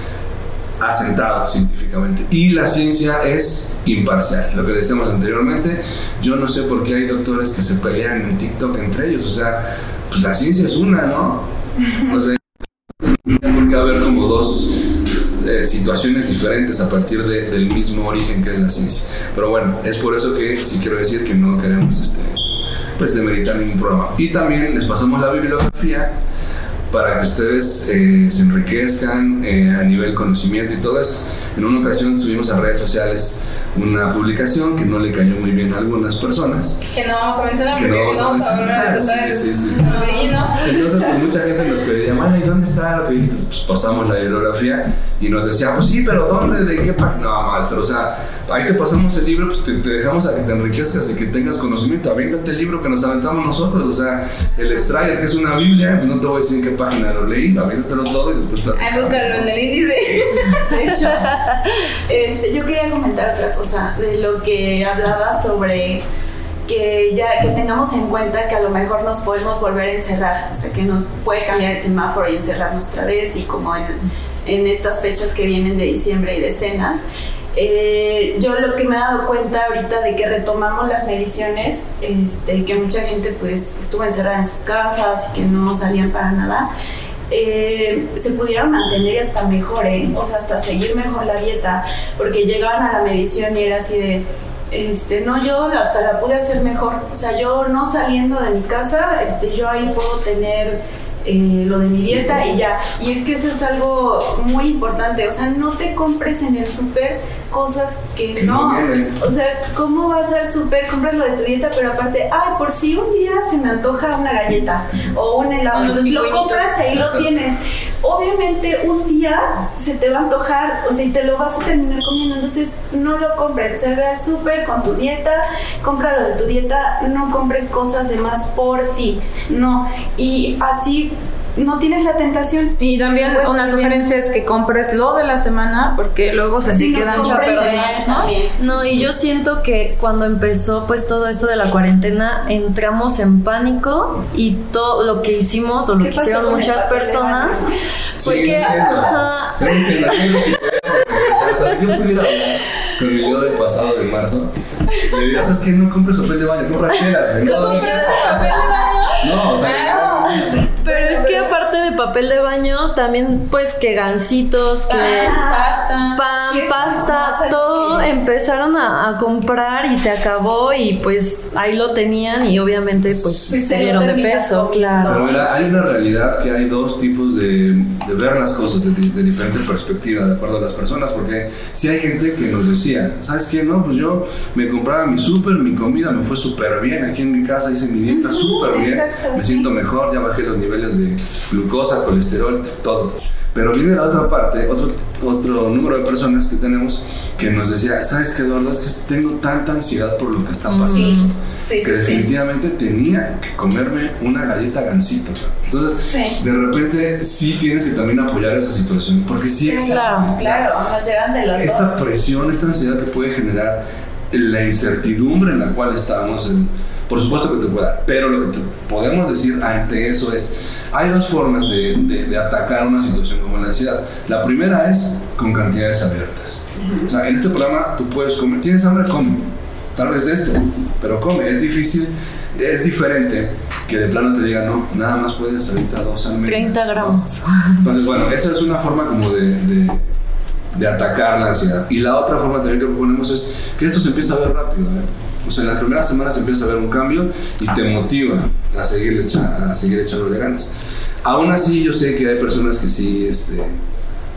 asentado científicamente. Y la ciencia es imparcial. Lo que decíamos anteriormente, yo no sé por qué hay doctores que se pelean en TikTok entre ellos. O sea, pues la ciencia es una, ¿no? O sea, porque haber como dos eh, situaciones diferentes a partir del mismo origen que es la ciencia. Pero bueno, es por eso que sí quiero decir que no queremos este, pues demeritar ningún programa. Y también les pasamos la bibliografía para que ustedes eh, se enriquezcan eh, a nivel conocimiento y todo esto. En una ocasión subimos a redes sociales una publicación que no le cayó muy bien a algunas personas. Que no vamos a mencionar porque no vamos, a, mencionar. Sí, sí, sí. Entonces, pues mucha gente nos pedía, ¿y dónde está lo que dijiste? Pues pasamos la bibliografía y nos decía, pues sí, pero ¿dónde? ¿De qué página? No, maestro, o sea, ahí te pasamos el libro, pues te, dejamos a que te enriquezcas y que tengas conocimiento. Aviéntate el libro que nos aventamos nosotros, o sea, el Strayer, que es una Biblia, pues no te voy a decir en qué página lo leí, aviéntatelo todo y después Ahí búscalo en el índice. De hecho, este, yo quería comentar otra cosa de lo que hablaba sobre que ya que tengamos en cuenta que a lo mejor nos podemos volver a encerrar, o sea, que nos puede cambiar el semáforo y encerrarnos otra vez y como en, en estas fechas que vienen de diciembre y de cenas. Eh, yo lo que me he dado cuenta ahorita de que retomamos las mediciones, este, que mucha gente pues estuvo encerrada en sus casas y que no salían para nada, eh, se pudieron mantener hasta mejor, ¿eh? o sea, hasta seguir mejor la dieta, porque llegaban a la medición y era así de, este, no, yo hasta la pude hacer mejor, o sea, yo no saliendo de mi casa, este, yo ahí puedo tener eh, lo de mi dieta y ya. Y es que eso es algo muy importante. O sea, no te compres en el súper cosas que, no. o sea, ¿cómo va a ser súper? Compras lo de tu dieta, pero aparte, ay, por si un día se me antoja una galleta o un helado. Entonces lo compras y ahí lo tienes obviamente un día se te va a antojar, o sea, te lo vas a terminar comiendo, entonces no lo compres, o sea, ve al súper con tu dieta, compra lo de tu dieta, no compres cosas de más por sí, no, y así no tienes la tentación. Y también una sugerencia es que compres lo de la semana porque luego se te quedan ¿no? No, y yo siento que cuando empezó pues todo esto de la cuarentena entramos en pánico y todo lo que hicimos o lo que hicieron muchas personas fue que ajá, ¿Sabes que yo pudiera hablar con mi yo del pasado de marzo? Le diría, ¿sabes qué? No compres papel de baño, compra chelas, ¿No de baño? No, o sea, pero es que aparte de papel de baño, también pues que gancitos, que pasta, pan, pasta, todo empezaron a, comprar y se acabó y pues ahí lo tenían y obviamente pues, se dieron de peso, claro. Pero mira, hay una realidad que hay dos tipos de, de ver las cosas de, de, diferente perspectiva de acuerdo a las personas, porque si hay gente que nos decía, ¿sabes qué? No, pues yo me compraba mi súper, mi comida me fue súper bien, aquí en mi casa hice mi dieta súper bien, me siento mejor, ya bajé los niveles de glucosa, colesterol, todo. Pero viene la otra parte, otro, otro número de personas que tenemos que nos decía, ¿sabes qué, Eduardo? Es que tengo tanta ansiedad por lo que está pasando que definitivamente tenía que comerme una galleta gansito. Entonces, de repente sí tienes que también apoyar esa situación, porque sí existe. Claro, claro, nos llegan de los Esta presión, esta ansiedad que puede generar la incertidumbre en la cual estamos en por supuesto que te puede dar, pero lo que podemos decir ante eso es, hay dos formas de, de, atacar una situación como la ansiedad. La primera es con cantidades abiertas. O sea, en este programa tú puedes comer, tienes hambre, come. Tal vez de esto, pero come. Es difícil, es diferente que de plano te diga, no, nada más puedes ahorita dos al mes. 30 gramos. Entonces, bueno, esa es una forma como de, de, de atacar la ansiedad. Y la otra forma también que proponemos es que esto se empieza a ver rápido. ¿eh? Sea, en las primeras semanas empieza a ver un cambio y te motiva a seguir, a seguir echándole ganas. Aún así, yo sé que hay personas que sí, este,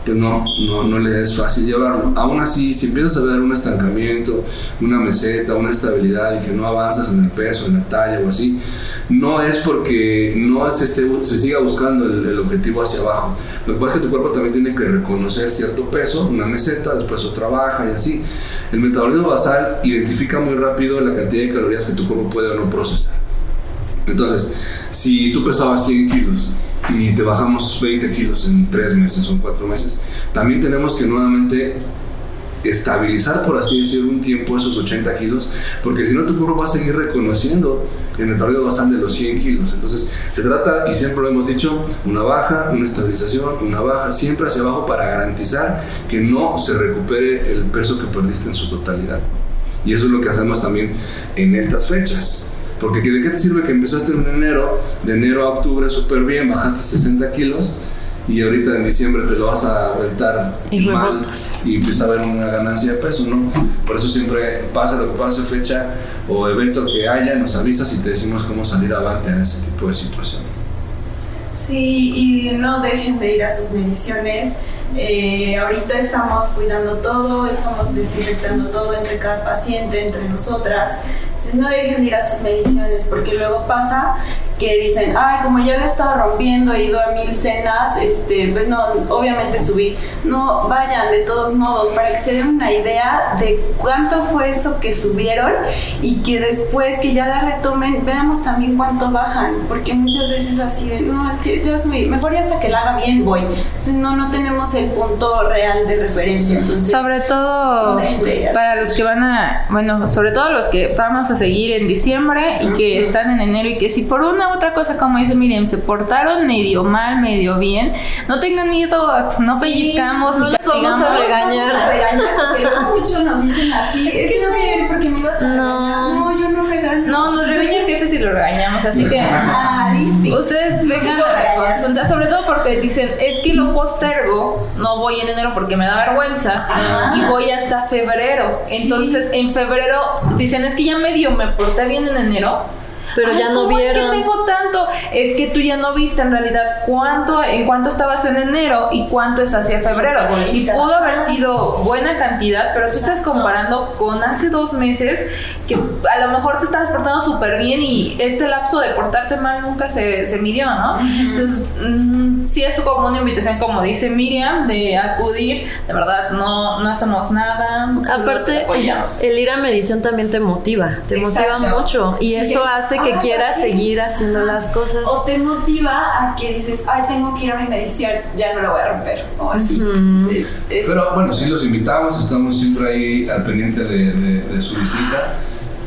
pues no, no, no le es fácil llevarlo. Aún así, si empiezas a ver un estancamiento, una meseta, una estabilidad y que no avanzas en el peso, en la talla o así, no es porque no se, esté, se siga buscando el, el, objetivo hacia abajo. Lo que pasa es que tu cuerpo también tiene que reconocer cierto peso, una meseta, después otra baja y así. El metabolismo basal identifica muy rápido la cantidad de calorías que tu cuerpo puede o no procesar. Entonces, si tú pesabas 100 kilos y te bajamos 20 kilos en 3 meses o en 4 meses, también tenemos que nuevamente estabilizar, por así decirlo, un tiempo esos 80 kilos, porque si no tu cuerpo va a seguir reconociendo el metabolismo basal de los 100 kilos. Entonces, se trata, y siempre lo hemos dicho, una baja, una estabilización, una baja, siempre hacia abajo para garantizar que no se recupere el peso que perdiste en su totalidad. Y eso es lo que hacemos también en estas fechas. Porque ¿de qué te sirve que empezaste en enero, de enero a octubre súper bien, bajaste 60 kilos y ahorita en diciembre te lo vas a aventar Y mal rebotas. y empieza a haber una ganancia de peso, ¿no? Por eso siempre pasa lo que pase, fecha o evento que haya, nos avisas y te decimos cómo salir avante en ese tipo de situación. Sí, y no dejen de ir a sus mediciones. Eh, ahorita estamos cuidando todo, estamos desinfectando todo entre cada paciente, entre nosotras. Entonces no dejen de ir a sus mediciones porque luego pasa que dicen, ay, como ya le estaba rompiendo, he ido a mil cenas, este, pues no, obviamente subí. No, vayan de todos modos para que se den una idea de cuánto fue eso que subieron y que después que ya la retomen, veamos también cuánto bajan, porque muchas veces así de, no, es que ya subí, mejor ya hasta que la haga bien voy. Entonces no, no tenemos el punto real de referencia. Entonces, Sobre todo No de para los que van a, bueno, sobre todo los que vamos a seguir en diciembre y que están en enero y que si por una u otra cosa, como dice Miriam, se portaron medio mal, medio bien, no tengan miedo, no Sí, pellizcamos no ni les vamos castigamos. a regañar. Vamos a regañar, porque luego muchos nos dicen así, es que no quieren porque me ibas a No. regañar. No, yo no regaño. No, nos regaña el jefe si lo regañamos, así que Ustedes vengan a la consulta, sobre todo porque dicen, es que lo postergo, no voy en enero porque me da vergüenza Ajá. y voy hasta febrero. Sí. Entonces, en febrero dicen, es que ya medio me porté bien en enero. Pero Ay, ya no ¿cómo vieron. Es que tengo tanto. Es que tú ya no viste en realidad cuánto, en cuánto estabas en enero y cuánto es hacia febrero. Y pudo haber sido buena cantidad, pero tú estás comparando con hace dos meses que a lo mejor te estabas portando súper bien y este lapso de portarte mal nunca se, se midió, ¿no? Entonces, mm, sí es como una invitación, como dice Miriam, de acudir. De verdad, no, no hacemos nada. Aparte, el ir a medición también te motiva, te motiva mucho y Sí, eso hace que ah, quieras seguir haciendo Ajá. las cosas. O te motiva a que dices, ay, tengo que ir a mi medición, ya no la voy a romper. O así. Ujú. Sí, es- Pero bueno, sí los invitamos, estamos siempre ahí al pendiente de, de- de su visita.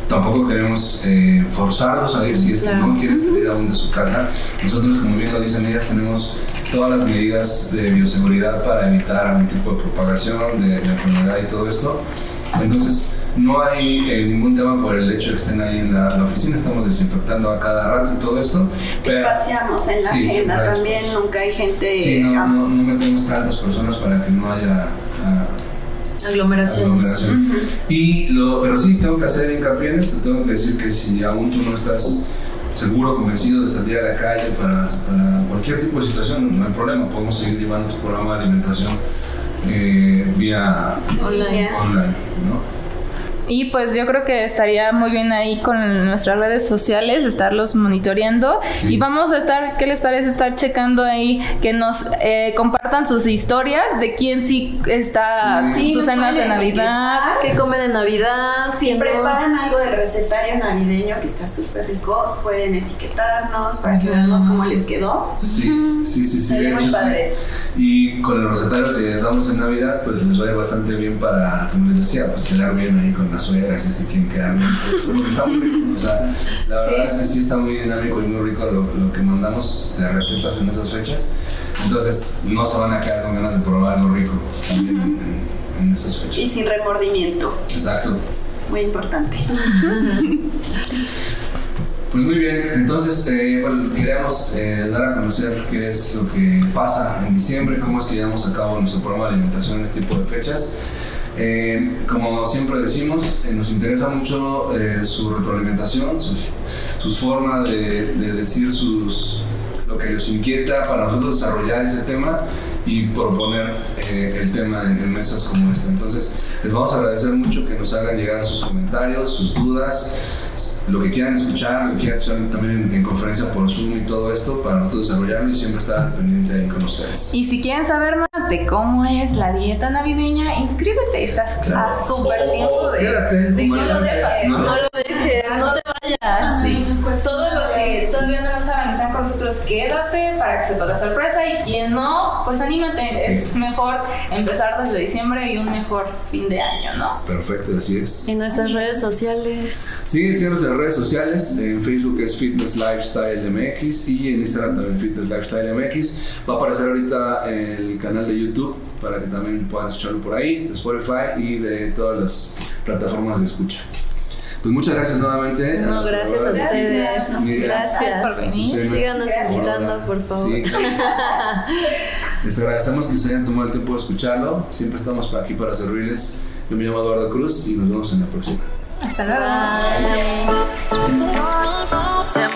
Tampoco queremos eh, forzarlos a ir si es que Claro. no quieren salir aún de su casa. Nosotros, como bien lo dicen ellas, tenemos todas las medidas de bioseguridad para evitar algún tipo de propagación de, de enfermedad y todo esto. Entonces, no hay eh, ningún tema por el hecho de que estén ahí en la, la oficina. Estamos desinfectando a cada rato y todo esto. Pero, espaciamos en la Sí, agenda también, nunca hay gente. sí, no, no, no metemos tantas personas para que no haya. ah, Aglomeraciones. Y lo, pero sí tengo que hacer hincapié en esto, tengo que decir que si aún tú no estás seguro, convencido de salir a la calle para, para cualquier tipo de situación, no hay problema, podemos seguir llevando tu programa de alimentación eh, vía Online. online, ¿no? Y pues yo creo que estaría muy bien ahí con nuestras redes sociales, estarlos monitoreando. Sí. Y vamos a estar, ¿qué les parece? Estar checando ahí que nos eh, compartan sus historias de quién sí está Sí, sus cenas de Navidad. etiquetar. ¿Qué comen en Navidad? Si preparan algo del recetario navideño que está súper rico, pueden etiquetarnos para que veamos cómo les quedó. Sí, sí, sí, sí, de Sería muy padre eso. Y con el recetario que damos en Navidad, pues les va a ir bastante bien para, como les decía, pues quedar bien ahí con las suegras, si es que quieren quedar bien. pues, Porque está muy rico. O sea, la verdad es que sí está muy dinámico y muy rico lo, lo que mandamos de recetas en esas fechas. Entonces, no se van a quedar con ganas de probar lo rico también en, en esas Y fechas. sin remordimiento, Exacto. muy importante. Pues muy bien, entonces eh, bueno, queríamos eh, dar a conocer qué es lo que pasa en diciembre, cómo es que llevamos a cabo nuestro programa de alimentación en este tipo de fechas. Eh, como siempre decimos, eh, nos interesa mucho eh, su retroalimentación, sus, sus formas de, de decir sus, lo que les inquieta para nosotros desarrollar ese tema y proponer eh, el tema en, en mesas como esta. Entonces, les vamos a agradecer mucho que nos hagan llegar sus comentarios, sus dudas, lo que quieran escuchar, lo que quieran escuchar también en, en conferencia por Zoom y todo esto para nosotros desarrollarlo y siempre estar pendiente ahí con ustedes. Y si quieren saber más de cómo es la dieta navideña, inscríbete. Estás Claro. a súper tiempo o de, quédate, de que lo sepas. No. No lo dejes, no te vayas. Sí, todos los que todavía no lo saben están con nosotros, quédate para que sepa la sorpresa y quien no, pues anímate. Sí. Es mejor empezar desde diciembre y un mejor fin de año, ¿no? Perfecto, así es. En nuestras redes sociales. Sí, síganos en las redes sociales. En Facebook es Fitness Lifestyle MX y en Instagram también Fitness Lifestyle MX. Va a aparecer ahorita el canal de YouTube para que también puedan escucharlo por ahí, de Spotify y de todas las plataformas de escucha. Pues muchas gracias nuevamente. No, gracias a ustedes. Miriam. Gracias por venir. Síganos Gracias. invitando, por favor. Sí, claro. Les agradecemos que se hayan tomado el tiempo de escucharlo. Siempre estamos aquí para servirles. Yo me llamo Eduardo Cruz y nos vemos en la próxima. Hasta luego. Bye.